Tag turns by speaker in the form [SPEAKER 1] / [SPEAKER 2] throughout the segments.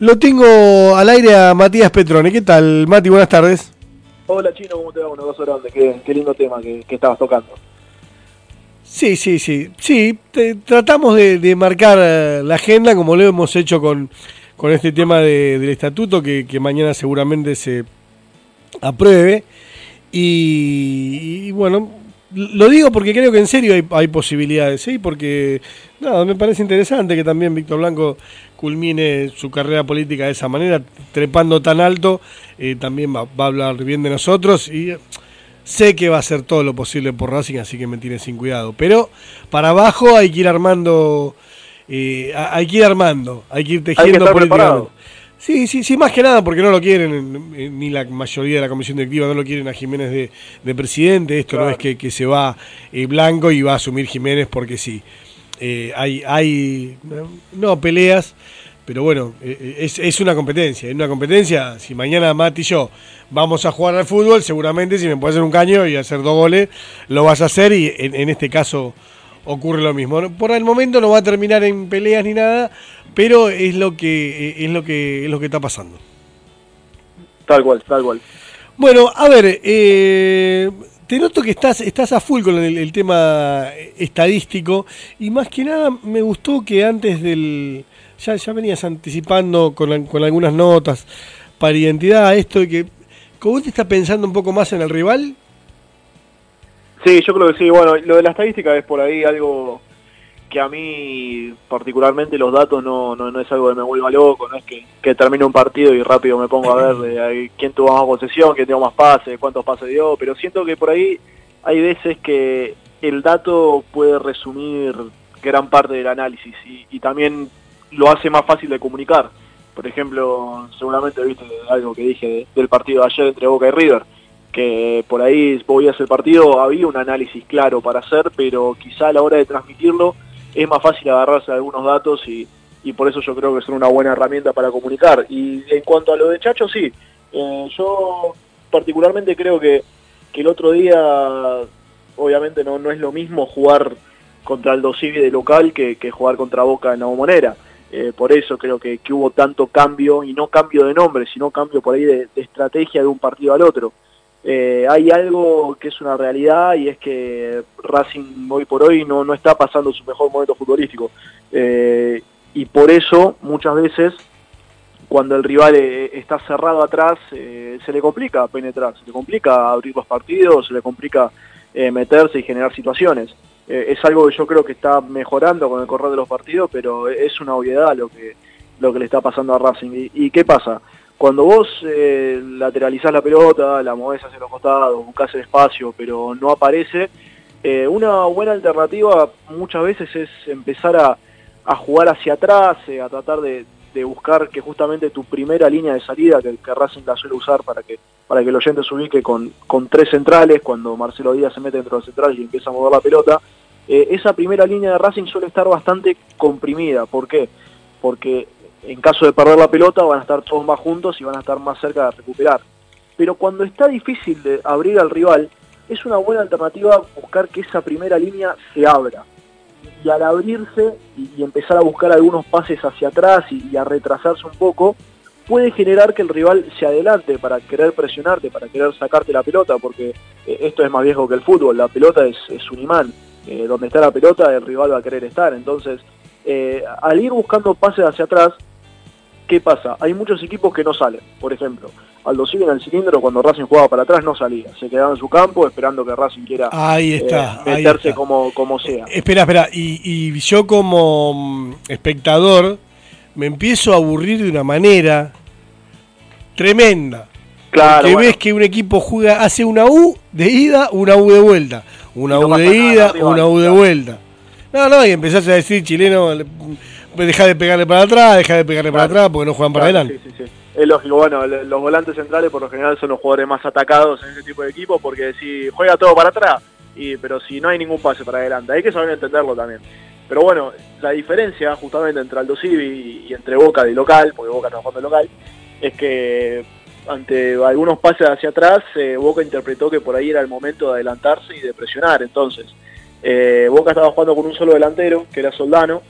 [SPEAKER 1] Lo tengo al aire a Matías Petrone. ¿Qué tal, Mati? Buenas tardes.
[SPEAKER 2] Hola, Chino, ¿cómo te va? Un abrazo grande. Qué, qué lindo tema que, que, estabas tocando.
[SPEAKER 1] Sí, sí, sí. Sí, te, tratamos de, de, marcar eh, la agenda como lo hemos hecho con, con este tema de, del estatuto que, que, mañana seguramente se apruebe. Y, y, bueno, lo digo porque creo que en serio hay, hay posibilidades, ¿sí? Porque nada, me parece interesante que también Víctor Blanco culmine su carrera política de esa manera, trepando tan alto, eh, también va, va, a hablar bien de nosotros y sé que va a hacer todo lo posible por Racing, así que me tiene sin cuidado. Pero para abajo hay que ir armando, eh, hay que ir armando, hay que ir tejiendo
[SPEAKER 2] políticamente.
[SPEAKER 1] Sí, sí, sí, más que nada porque no lo quieren, ni la mayoría de la comisión directiva no lo quieren a Jiménez de, de presidente. Esto claro. no es que, que se va eh, Blanco y va a asumir Jiménez porque sí. Eh, hay, hay, no peleas, pero bueno, eh, es, es, una competencia. Es una competencia. Si mañana Mati y yo vamos a jugar al fútbol, seguramente si me puedes hacer un caño y hacer dos goles, lo vas a hacer y en, en este caso ocurre lo mismo. Por el momento no va a terminar en peleas ni nada, pero es lo que es lo que es lo que está pasando.
[SPEAKER 2] Tal cual, tal cual.
[SPEAKER 1] Bueno, a ver, eh, te noto que estás estás a full con el, el, tema estadístico y más que nada me gustó que antes del ya ya venías anticipando con, con algunas notas para identidad esto de que ¿cómo te estás pensando un poco más en el rival?
[SPEAKER 2] Sí, yo creo que sí. Bueno, lo de la estadística es por ahí algo que a mí particularmente los datos no, no, no es algo que me vuelva loco, no es que, que termine un partido y rápido me pongo a ver quién tuvo más posesión, quién tuvo más pases, cuántos pases dio, pero siento que por ahí hay veces que el dato puede resumir gran parte del análisis y, y también lo hace más fácil de comunicar. Por ejemplo, seguramente viste algo que dije de, del partido de ayer entre Boca y River que por ahí voy a hacer partido, había un análisis claro para hacer, pero quizá a la hora de transmitirlo es más fácil agarrarse algunos datos y, y por eso yo creo que son una buena herramienta para comunicar. Y en cuanto a lo de Chacho, sí, eh, yo particularmente creo que, que, el otro día, obviamente no, no es lo mismo jugar contra el Dosivi de local que, que, jugar contra Boca en la bombonera. Eh, por eso creo que, que, hubo tanto cambio, y no cambio de nombre, sino cambio por ahí de estrategia de un partido al otro. Eh, hay algo que es una realidad y es que Racing hoy por hoy no, no está pasando su mejor momento futbolístico. Eh, y por eso muchas veces cuando el rival eh, está cerrado atrás eh, se le complica penetrar, se le complica abrir los partidos, se le complica meterse y generar situaciones. es algo que yo creo que está mejorando con el correr de los partidos, pero es una obviedad lo que, lo que le está pasando a Racing. ¿Y, y qué pasa? Cuando vos eh, lateralizás la pelota, la movés hacia los costados, buscás el espacio, pero no aparece, eh, una buena alternativa muchas veces es empezar a, jugar hacia atrás, eh, a tratar de, de, buscar que justamente tu primera línea de salida, que, que Racing la suele usar para que para que el oyente se ubique con, con tres centrales, cuando Marcelo Díaz se mete dentro de los centrales y empieza a mover la pelota, eh, esa primera línea de Racing suele estar bastante comprimida. ¿Por qué? Porque en caso de perder la pelota van a estar todos más juntos y van a estar más cerca de recuperar. Pero cuando está difícil de abrir al rival, es una buena alternativa buscar que esa primera línea se abra. Y al abrirse y, empezar a buscar algunos pases hacia atrás y, y, a retrasarse un poco, puede generar que el rival se adelante para querer presionarte, para querer sacarte la pelota, porque eh, esto es más viejo que el fútbol, la pelota es, es un imán. Eh, donde está la pelota, el rival va a querer estar. Entonces, eh, al ir buscando pases hacia atrás, ¿qué pasa? Hay muchos equipos que no salen. Por ejemplo, Aldo Civi en el cilindro cuando Racing jugaba para atrás no salía. Se quedaba en su campo esperando que Racing quiera
[SPEAKER 1] ahí está,
[SPEAKER 2] eh, meterse
[SPEAKER 1] ahí está.
[SPEAKER 2] Como, como sea.
[SPEAKER 1] Espera, espera. Y, y, yo como mm, espectador me empiezo a aburrir de una manera tremenda.
[SPEAKER 2] Claro,
[SPEAKER 1] que
[SPEAKER 2] bueno.
[SPEAKER 1] ves que un equipo juega, hace una U de ida, una U de vuelta. Una
[SPEAKER 2] no
[SPEAKER 1] U de ida,
[SPEAKER 2] nada,
[SPEAKER 1] una U de vuelta. No, no, y empezás a decir chileno, deja de pegarle para atrás, deja de pegarle
[SPEAKER 2] claro.
[SPEAKER 1] para atrás porque no juegan para
[SPEAKER 2] claro,
[SPEAKER 1] adelante.
[SPEAKER 2] Sí, sí, sí. Es lógico, bueno, los volantes centrales por lo general son los jugadores más atacados en ese tipo de equipos porque si juega todo para atrás, y, pero si no hay ningún pase para adelante, hay que saber entenderlo también. Pero bueno, la diferencia justamente entre Aldo Civi y, entre Boca de local, porque Boca está jugando de local, es que ante algunos pases hacia atrás, eh, Boca interpretó que por ahí era el momento de adelantarse y de presionar. Entonces, eh, Boca estaba jugando con un solo delantero, que era Soldano,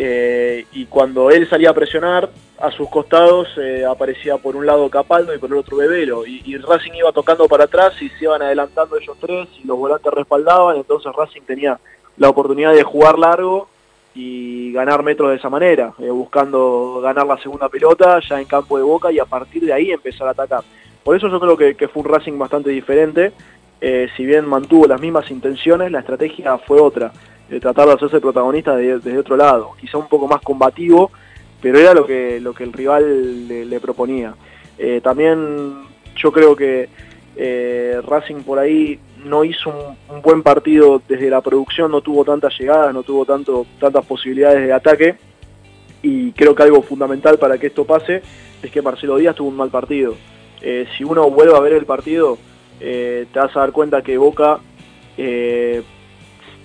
[SPEAKER 2] eh, y cuando él salía a presionar, a sus costados eh, aparecía por un lado Capaldo y por el otro Bebelo, y, Racing iba tocando para atrás y se iban adelantando ellos tres y los volantes respaldaban, entonces Racing tenía la oportunidad de jugar largo y ganar metros de esa manera, eh, buscando ganar la segunda pelota ya en campo de boca y a partir de ahí empezar a atacar. Por eso yo creo que, fue un Racing bastante diferente, si bien mantuvo las mismas intenciones, la estrategia fue otra tratar de hacerse protagonista desde, otro lado, quizá un poco más combativo, pero era lo que, lo que el rival le, proponía. Eh, también yo creo que eh, Racing por ahí no hizo un, buen partido desde la producción, no tuvo tantas llegadas, no tuvo tantas posibilidades de ataque, y creo que algo fundamental para que esto pase es que Marcelo Díaz tuvo un mal partido. Eh, si uno vuelve a ver el partido, te vas a dar cuenta que Boca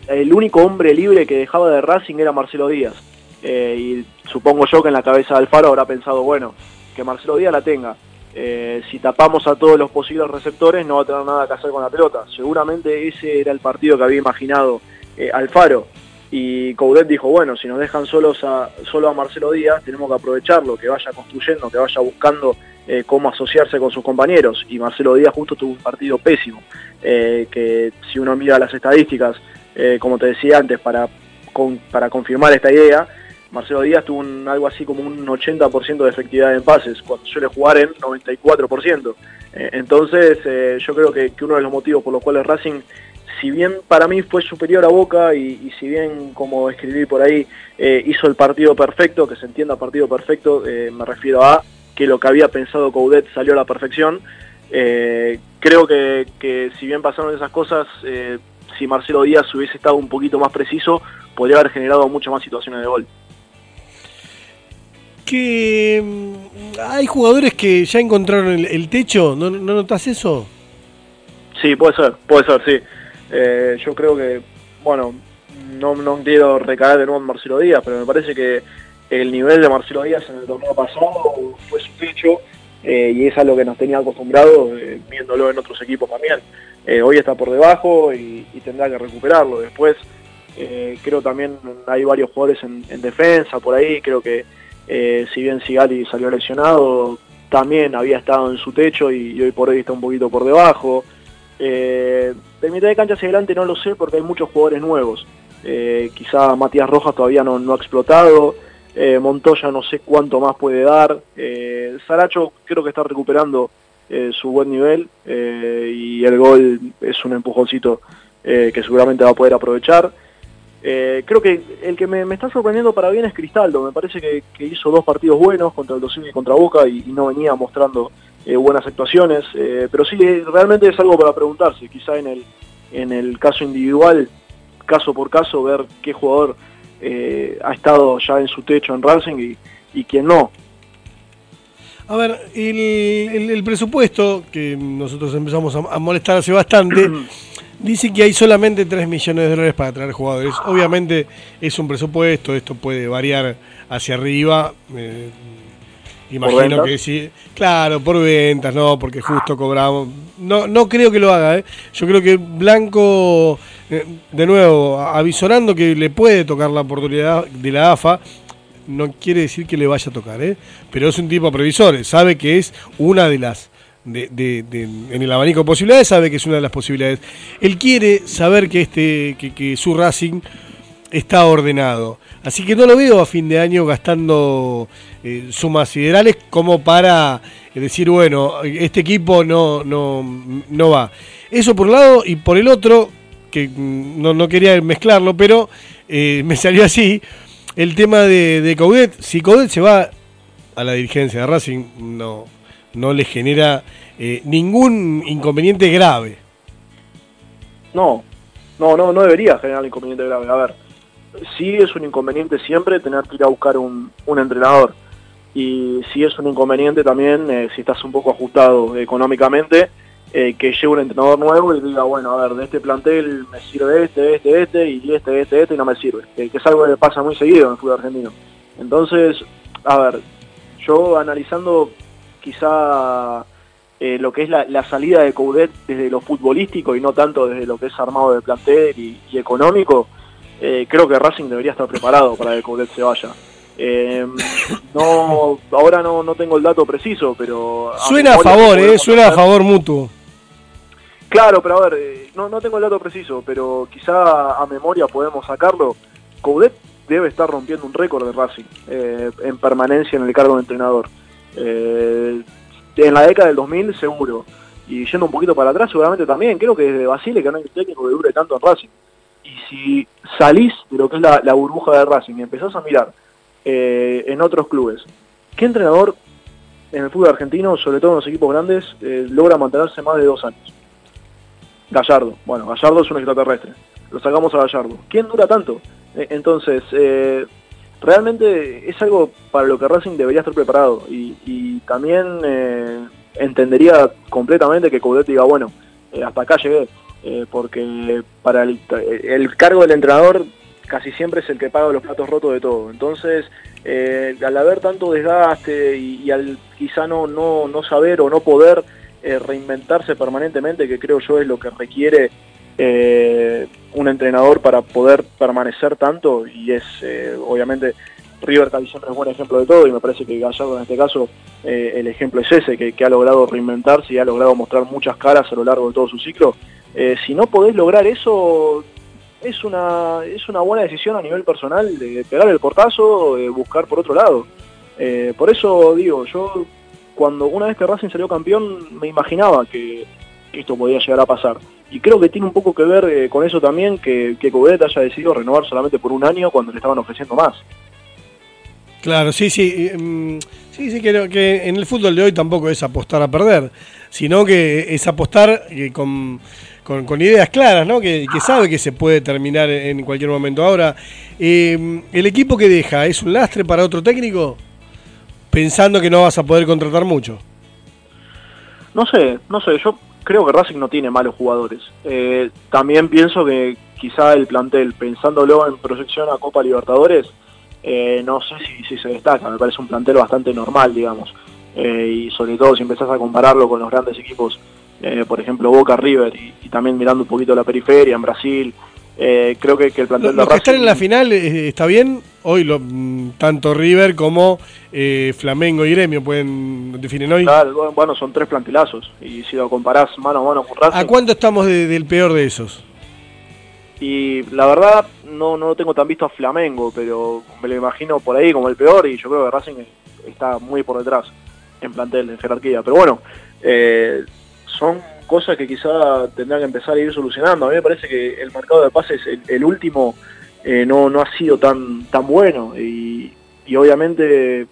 [SPEAKER 2] el único hombre libre que dejaba de Racing era Marcelo Díaz. Eh, y supongo yo que en la cabeza de Alfaro habrá pensado, bueno, que Marcelo Díaz la tenga. Eh, si tapamos a todos los posibles receptores no va a tener nada que hacer con la pelota. Seguramente ese era el partido que había imaginado eh, Alfaro. Y Coudet dijo, bueno, si nos dejan solos a, solo a Marcelo Díaz, tenemos que aprovecharlo, que vaya construyendo, que vaya buscando cómo asociarse con sus compañeros. Y Marcelo Díaz justo tuvo un partido pésimo, que si uno mira las estadísticas, eh, como te decía antes, para, para confirmar esta idea, Marcelo Díaz tuvo algo así como un 80% de efectividad en pases, cuando suele jugar en 94%. Eh, entonces, eh, yo creo que, uno de los motivos por los cuales Racing, si bien para mí fue superior a Boca y, si bien, como escribí por ahí, hizo el partido perfecto, que se entienda partido perfecto, me refiero a que lo que había pensado Coudet salió a la perfección. creo que, si bien pasaron esas cosas, si Marcelo Díaz hubiese estado un poquito más preciso, podría haber generado muchas más situaciones de gol.
[SPEAKER 1] Que mm, hay jugadores que ya encontraron el, techo, ¿No, notas eso?
[SPEAKER 2] Sí, puede ser, puede ser, sí. Eh, yo creo que, bueno, no, no quiero recaer de nuevo en Marcelo Díaz, pero me parece que el nivel de Marcelo Díaz en el torneo pasado fue su techo eh, y es a lo que nos tenía acostumbrado eh, viéndolo en otros equipos también. Eh, hoy está por debajo y, tendrá que recuperarlo. Después creo también hay varios jugadores en, defensa por ahí, creo que si bien Sigali salió lesionado, también había estado en su techo y, hoy por hoy está un poquito por debajo. de mitad de cancha hacia adelante no lo sé porque hay muchos jugadores nuevos. quizá Matías Rojas todavía no ha explotado. Eh, Montoya no sé cuánto más puede dar. Eh, Saracho creo que está recuperando eh, su buen nivel eh, y el gol es un empujoncito que seguramente va a poder aprovechar. creo que el que me, está sorprendiendo para bien es Cristaldo. Me parece que, hizo dos partidos buenos contra el Docini y contra Boca y, no venía mostrando buenas actuaciones. pero sí, realmente es algo para preguntarse. Quizá en el, en el caso individual, caso por caso, ver qué jugador eh, ha estado ya en su techo en Racing y, y quien no.
[SPEAKER 1] A ver, el, presupuesto, que nosotros empezamos a, molestar hace bastante, dice que hay solamente 3 millones de dólares para traer jugadores. Obviamente es un presupuesto, esto puede variar hacia arriba. Eh, imagino que sí. Claro, por ventas, no, porque justo cobramos. No, no creo que lo haga, ¿eh? Yo creo que Blanco eh, de nuevo, avisorando que le puede tocar la oportunidad de la AFA, no quiere decir que le vaya a tocar, ¿eh? pero es un tipo previsor, sabe que es una de las, de, en el abanico de posibilidades, sabe que es una de las posibilidades. Él quiere saber que, este, que, su Racing está ordenado. Así que no lo veo a fin de año gastando eh, sumas siderales como para decir, bueno, este equipo no, no, no va. Eso por un lado, y por el otro, que no, no quería mezclarlo, pero eh, me salió así. El tema de, de Coudet, si Coudet se va a la dirigencia de Racing, no, no le genera eh, ningún inconveniente grave.
[SPEAKER 2] No, no, no, no debería generar inconveniente grave. A ver, sí es un inconveniente siempre tener que ir a buscar un, un entrenador. Y sí es un inconveniente también eh, si estás un poco ajustado económicamente eh, que llegue un entrenador nuevo y diga, bueno, a ver, de este plantel me sirve este, este, este, y este, este, este, y no me sirve. Que, es algo que pasa muy seguido en el fútbol argentino. Entonces, a ver, yo analizando quizá eh, lo que es la, salida de Coudet desde lo futbolístico y no tanto desde lo que es armado de plantel y, económico, eh, creo que Racing debería estar preparado para que Coudet se vaya. Eh, no, ahora no, no tengo el dato preciso, pero...
[SPEAKER 1] Suena a, favor, eh, suena a favor mutuo.
[SPEAKER 2] Claro, pero a ver, eh, no, no tengo el dato preciso, pero quizá a memoria podemos sacarlo. Coudet debe estar rompiendo un récord de Racing eh, en permanencia en el cargo de entrenador. en la década del 2000 seguro. Y yendo un poquito para atrás seguramente también. Creo que desde Basile que no hay un técnico que dure tanto en Racing. Y si salís de lo que es la, la burbuja de Racing y empezás a mirar eh, en otros clubes. ¿Qué entrenador en el fútbol argentino, sobre todo en los equipos grandes, eh, logra mantenerse más de dos años? Gallardo. Bueno, Gallardo es un extraterrestre. Lo sacamos a Gallardo. ¿Quién dura tanto? Eh, entonces, realmente es algo para lo que Racing debería estar preparado. Y, también entendería completamente que Coudet diga, bueno, hasta acá llegué. porque para el cargo del entrenador casi siempre es el que paga los platos rotos de todo. Entonces, eh, al haber tanto desgaste y, al quizá no, no, no, saber o no poder eh, reinventarse permanentemente, que creo yo es lo que requiere eh, un entrenador para poder permanecer tanto, y es obviamente River casi siempre es buen ejemplo de todo, y me parece que Gallardo en este caso el ejemplo es ese, que, ha logrado reinventarse y ha logrado mostrar muchas caras a lo largo de todo su ciclo. si no podés lograr eso, es una, es una buena decisión a nivel personal de pegar el portazo, de buscar por otro lado. Eh, por eso digo, yo cuando una vez que Racing salió campeón me imaginaba que esto podía llegar a pasar. Y creo que tiene un poco que ver eh, con eso también que, que haya decidido renovar solamente por un año cuando le estaban ofreciendo más.
[SPEAKER 1] Claro, sí, sí. Mm, sí, sí, creo que en el fútbol de hoy tampoco es apostar a perder, sino que es apostar eh, con con, ideas claras, ¿no? Que, sabe que se puede terminar en cualquier momento. Ahora, eh, ¿el equipo que deja es un lastre para otro técnico? Pensando que no vas a poder contratar mucho.
[SPEAKER 2] No sé, no sé, yo creo que Racing no tiene malos jugadores. Eh, también pienso que quizá el plantel, pensándolo en proyección a Copa Libertadores, eh, no sé si, se destaca, me parece un plantel bastante normal, digamos. y sobre todo si empezás a compararlo con los grandes equipos eh, por ejemplo Boca River y, también mirando un poquito la periferia en Brasil. Eh, creo que, el plantel
[SPEAKER 1] de Racing... en la final eh, está bien, hoy lo, mm, tanto River como Flamengo y Gremio pueden definir hoy.
[SPEAKER 2] Claro, bueno, son tres plantelazos y si lo comparás mano a mano con Racing...
[SPEAKER 1] ¿A cuánto estamos del peor de esos?
[SPEAKER 2] Y la verdad no, no lo tengo tan visto a Flamengo, pero me lo imagino por ahí como el peor y yo creo que Racing está muy por detrás en plantel, en jerarquía. Pero bueno, eh, son cosas que quizá tendrán que empezar a ir solucionando. A mí me parece que el mercado de pases, el, último, eh, no, no ha sido tan, tan bueno y, obviamente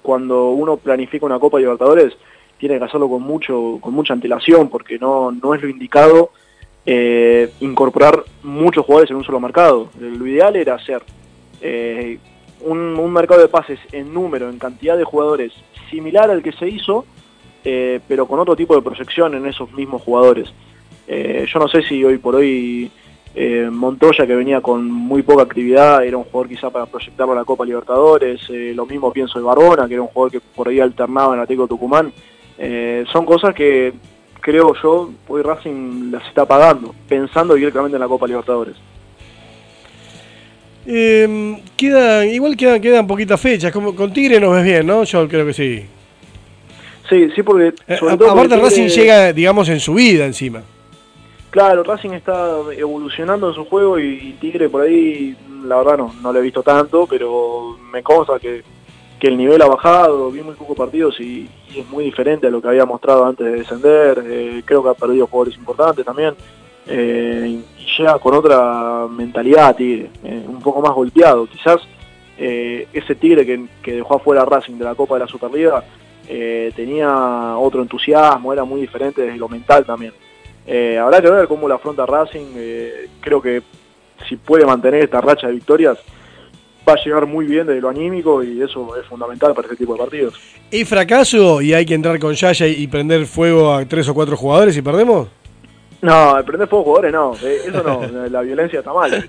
[SPEAKER 2] cuando uno planifica una Copa Libertadores tiene que hacerlo con mucho con mucha antelación porque no, no es lo indicado eh, incorporar muchos jugadores en un solo mercado. Lo ideal era hacer eh, un, un mercado de pases en número, en cantidad de jugadores similar al que se hizo, eh, pero con otro tipo de proyección en esos mismos jugadores. Eh, yo no sé si hoy por hoy eh, Montoya, que venía con muy poca actividad, era un jugador quizá para proyectarlo a la Copa Libertadores, lo mismo pienso de Barbona, que era un jugador que por ahí alternaba en Atlético Tucumán. son cosas que creo yo, hoy Racing las está pagando, pensando directamente en la Copa Libertadores.
[SPEAKER 1] queda, igual quedan, quedan poquitas fechas, como con Tigre nos ves bien, ¿no? Yo creo que sí.
[SPEAKER 2] Sí, sí, porque...
[SPEAKER 1] Eh, aparte Racing llega, digamos, en su vida encima.
[SPEAKER 2] Claro, Racing está evolucionando en su juego y, Tigre por ahí, la verdad no, no lo he visto tanto, pero me consta que, el nivel ha bajado, vi muy pocos partidos y, es muy diferente a lo que había mostrado antes de descender, eh, creo que ha perdido jugadores importantes también, eh, y llega con otra mentalidad Tigre, un poco más golpeado, quizás ese Tigre que, que dejó afuera Racing de la Copa de la Superliga eh, tenía otro entusiasmo, era muy diferente desde lo mental también. Eh, habrá que ver cómo la afronta Racing, eh, creo que si puede mantener esta racha de victorias, va a llegar muy bien desde lo anímico y eso es fundamental para este tipo de partidos.
[SPEAKER 1] ¿Y fracaso y hay que entrar con Yaya y prender fuego a tres o cuatro jugadores y perdemos?
[SPEAKER 2] No, prender fuego a jugadores no, eso no, la violencia está mal.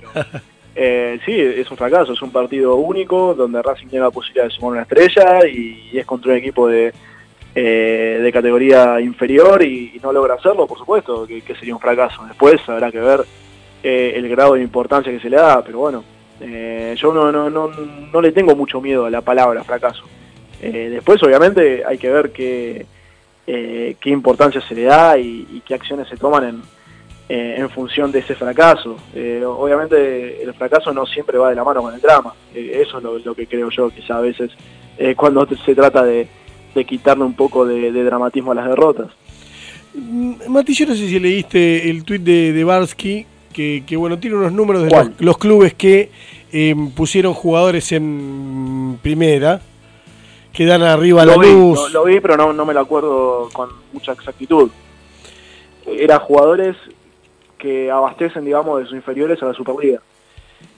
[SPEAKER 2] Eh, sí, es un fracaso, es un partido único donde Racing tiene la posibilidad de sumar una estrella y, es contra un equipo de, eh, de categoría inferior y, no logra hacerlo, por supuesto, que, sería un fracaso. Después habrá que ver eh, el grado de importancia que se le da, pero bueno, eh, yo no, no, no, no, le tengo mucho miedo a la palabra fracaso. Eh, después, obviamente, hay que ver qué, qué importancia se le da y, qué acciones se toman en, en función de ese fracaso. obviamente, el fracaso no siempre va de la mano con el drama. eso es lo, que creo yo, quizá a veces cuando se trata de, de quitarle un poco de, dramatismo a las derrotas.
[SPEAKER 1] Mm, Mati, yo no sé si leíste el tuit de, de Barsky que, bueno, tiene unos números de los, clubes que em, pusieron jugadores en primera, que dan arriba
[SPEAKER 2] lo
[SPEAKER 1] la luz.
[SPEAKER 2] Lo, vi, pero no, no me lo acuerdo con mucha exactitud. Era jugadores que abastecen, digamos, de sus inferiores a la Superliga.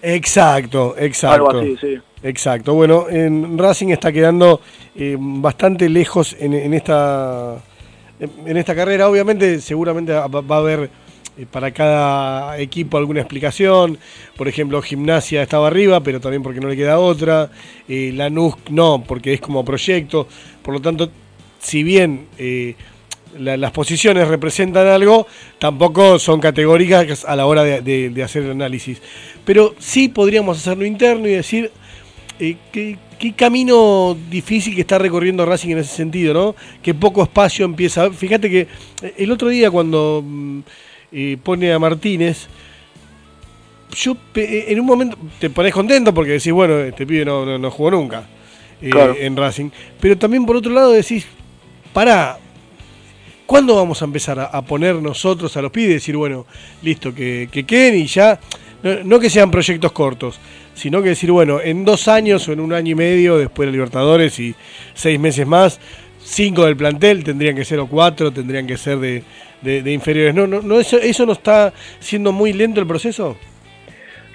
[SPEAKER 1] Exacto, exacto.
[SPEAKER 2] Algo así, sí.
[SPEAKER 1] Exacto. Bueno, en Racing está quedando em, bastante lejos en, en, esta en esta carrera. Obviamente, seguramente va a haber eh, para cada equipo alguna explicación. Por ejemplo, Gimnasia estaba arriba, pero también porque no le queda otra. Eh, Lanús no, porque es como proyecto. Por lo tanto, si bien eh, las posiciones representan algo, tampoco son categóricas a la hora de, hacer el análisis. Pero sí podríamos hacerlo interno y decir eh, qué, camino difícil que está recorriendo Racing en ese sentido, ¿no? Que poco espacio empieza. Fíjate que el otro día cuando... Mm, y pone a Martínez, yo en un momento te pones contento porque decís, bueno, este pibe no, no, jugó nunca eh, en Racing. Pero también por otro lado decís, para ¿cuándo vamos a empezar a, poner nosotros a los pibes y decir, bueno, listo, que, que queden y ya, no, que sean proyectos cortos, sino que decir, bueno, en dos años o en un año y medio, después de Libertadores y seis meses más, cinco del plantel tendrían que ser o cuatro, tendrían que ser de, de, inferiores. ¿No, no, no eso, ¿Eso no está siendo muy lento el proceso?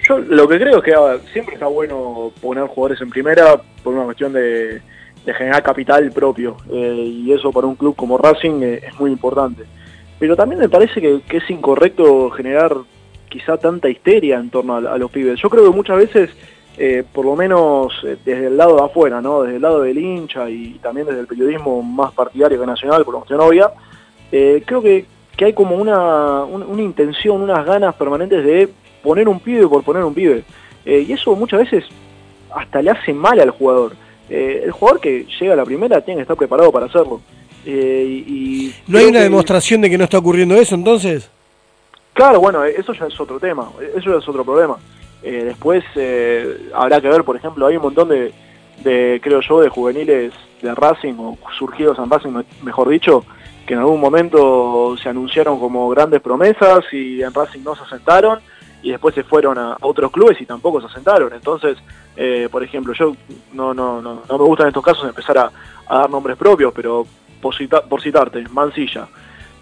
[SPEAKER 2] Yo lo que creo es que siempre está bueno poner jugadores en primera por una cuestión de, generar capital propio. Eh, y eso para un club como Racing eh, es muy importante. Pero también me parece que, es incorrecto generar quizá tanta histeria en torno a, los pibes. Yo creo que muchas veces, eh, por lo menos desde el lado de afuera, ¿no? desde el lado del hincha y también desde el periodismo más partidario que nacional, por cuestión obvia, creo que, que hay como una, una, intención, unas ganas permanentes de poner un pibe por poner un pibe. Y eso muchas veces hasta le hace mal al jugador. Eh, el jugador que llega a la primera tiene que estar preparado para hacerlo. Eh, y
[SPEAKER 1] ¿No hay una demostración de que no está ocurriendo eso entonces?
[SPEAKER 2] Claro, bueno, eso ya es otro tema, eso ya es otro problema. después habrá que ver, por ejemplo, hay un montón de, de, creo yo, de juveniles de Racing o surgidos en Racing, mejor dicho, que en algún momento se anunciaron como grandes promesas y en Racing no se asentaron y después se fueron a, otros clubes y tampoco se asentaron. Entonces, eh, por ejemplo, yo no, no, no, no me gusta en estos casos empezar a, dar nombres propios, pero por, por citarte, Mancilla,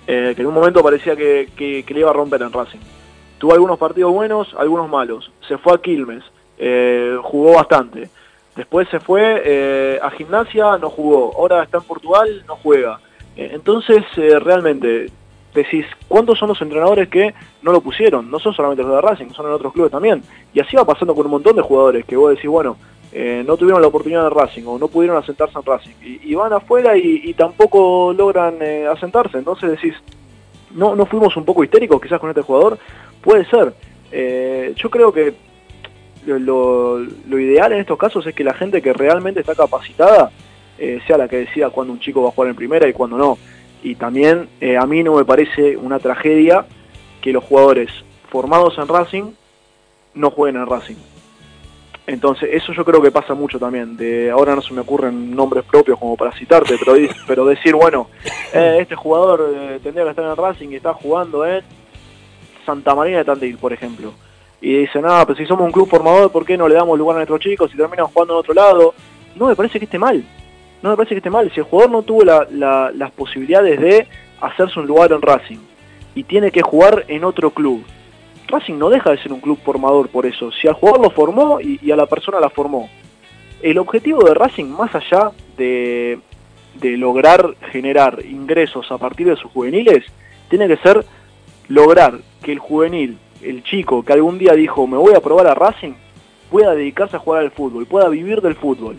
[SPEAKER 2] eh, que en un momento parecía que, que, le iba a romper en Racing. Tuvo algunos partidos buenos, algunos malos. Se fue a Quilmes, eh, jugó bastante. Después se fue a Gimnasia, no jugó. Ahora está en Portugal, no juega. Entonces, realmente, decís, ¿cuántos son los entrenadores que no lo pusieron? No son solamente los de Racing, son en otros clubes también. Y así va pasando con un montón de jugadores que vos decís, bueno, eh, no tuvieron la oportunidad de Racing o no pudieron asentarse en Racing. Y, van afuera y, tampoco logran asentarse. Entonces decís, ¿no, ¿no fuimos un poco histéricos quizás con este jugador? Puede ser. yo creo que lo, lo ideal en estos casos es que la gente que realmente está capacitada eh, sea la que decida cuándo un chico va a jugar en primera y cuándo no. Y también eh, a mí no me parece una tragedia que los jugadores formados en Racing no jueguen en Racing. Entonces, eso yo creo que pasa mucho también. De ahora no se me ocurren nombres propios como para citarte, pero, pero decir, bueno, eh, este jugador tendría que estar en Racing y está jugando en Santa María de Tandil, por ejemplo. Y dicen, ah, pero si somos un club formador, ¿por qué no le damos lugar a nuestros chicos y terminan jugando en otro lado? No me parece que esté mal no me parece que esté mal. Si el jugador no tuvo las posibilidades de hacerse un lugar en Racing y tiene que jugar en otro club, Racing no deja de ser un club formador por eso. Si al jugador lo formó y, a la persona la formó. El objetivo de Racing, más allá de, de lograr generar ingresos a partir de sus juveniles, tiene que ser lograr que el juvenil, el chico que algún día dijo me voy a probar a Racing, pueda dedicarse a jugar al fútbol, pueda vivir del fútbol.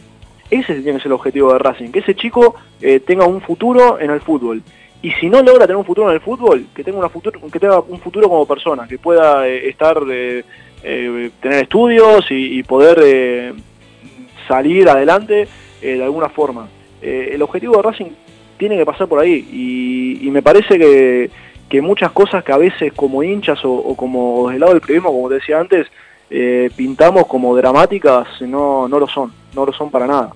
[SPEAKER 2] Ese tiene que ser el objetivo de Racing, que ese chico eh, tenga un futuro en el fútbol. y si no logra tener un futuro en el fútbol, que tenga, una futuro, que tenga un futuro como persona, que pueda eh, estar, eh, eh, tener estudios y, poder salir adelante de alguna forma. el objetivo de Racing tiene que pasar por ahí y, me parece que, muchas cosas que a veces como hinchas o, como del lado del periodismo, como te decía antes, pintamos como dramáticas, no, no lo son, no lo son para nada.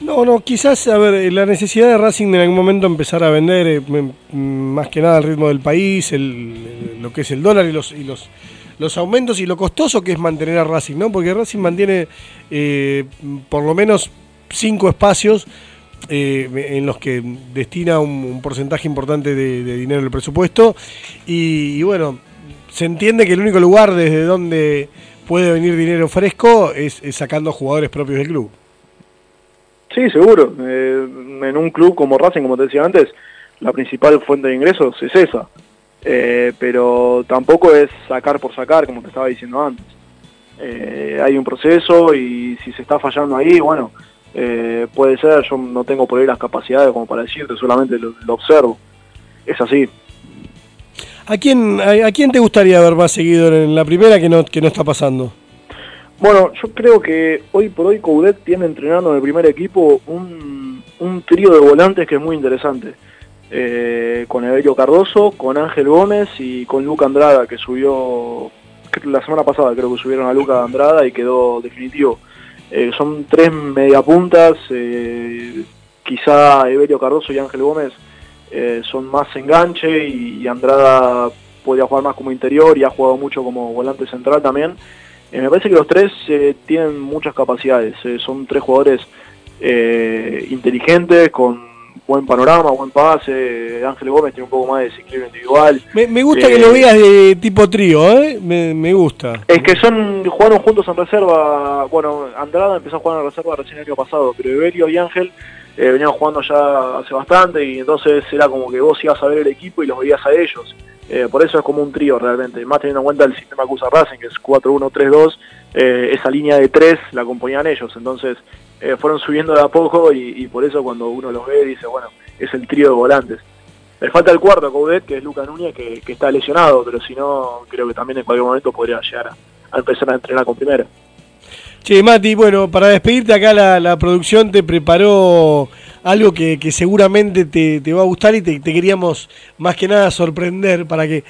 [SPEAKER 1] No, no, quizás, a ver, la necesidad de Racing en algún momento empezar a vender, eh, más que nada el ritmo del país, lo que es el dólar y los, y los, los aumentos y lo costoso que es mantener a Racing, ¿no? Porque Racing mantiene eh, por lo menos cinco espacios eh, en los que destina un, porcentaje importante de, dinero del presupuesto y, bueno, se entiende que el único lugar desde donde puede venir dinero fresco es sacando jugadores propios del club.
[SPEAKER 2] Sí, seguro. Eh, en un club como Racing, como te decía antes, la principal fuente de ingresos es esa. Eh, pero tampoco es sacar por sacar, como te estaba diciendo antes. Eh, hay un proceso y si se está fallando ahí, bueno, puede ser, yo no tengo por ahí las capacidades como para decirte, solamente lo, observo. Es así.
[SPEAKER 1] ¿A quién, a, quién te gustaría ver más seguido en la primera que no, que no está pasando?
[SPEAKER 2] Bueno, yo creo que hoy por hoy Coudet tiene entrenando en el primer equipo un, trío de volantes que es muy interesante. Eh, con Evelio Cardoso, con Ángel Gómez y con Luca Andrada, que subió la semana pasada, creo que subieron a Luca Andrada y quedó definitivo. Eh, son tres mediapuntas, eh, quizá Evelio Cardoso y Ángel Gómez son más enganche y Andrada podría jugar más como interior y ha jugado mucho como volante central también. Eh, me parece que los tres eh, tienen muchas capacidades, eh, son tres jugadores inteligentes, con buen panorama, buen pase, Ángel Gómez tiene un poco más de desequilibrio individual.
[SPEAKER 1] Me, gusta que lo veas de tipo trío, me, gusta.
[SPEAKER 2] Es que son jugaron juntos en reserva, bueno, Andrada empezó a jugar en reserva recién el año pasado, pero Evelio y Ángel venían jugando ya hace bastante y entonces era como que vos ibas a ver el equipo y los veías a ellos. Eh, por eso es como un trío realmente, más teniendo en cuenta el sistema que usa Racing, que es 4-1-3-2, eh, esa línea de 3 la componían ellos, entonces eh, fueron subiendo de a poco y, por eso cuando uno los ve dice, bueno, es el trío de volantes. Le falta el cuarto a Coudet, que es Luca Núñez, que, está lesionado, pero si no, creo que también en cualquier momento podría llegar a, empezar a entrenar con primera.
[SPEAKER 1] Che, Mati, bueno, para despedirte acá la producción te preparó algo que, seguramente te, va a gustar y te, queríamos más que nada sorprender para que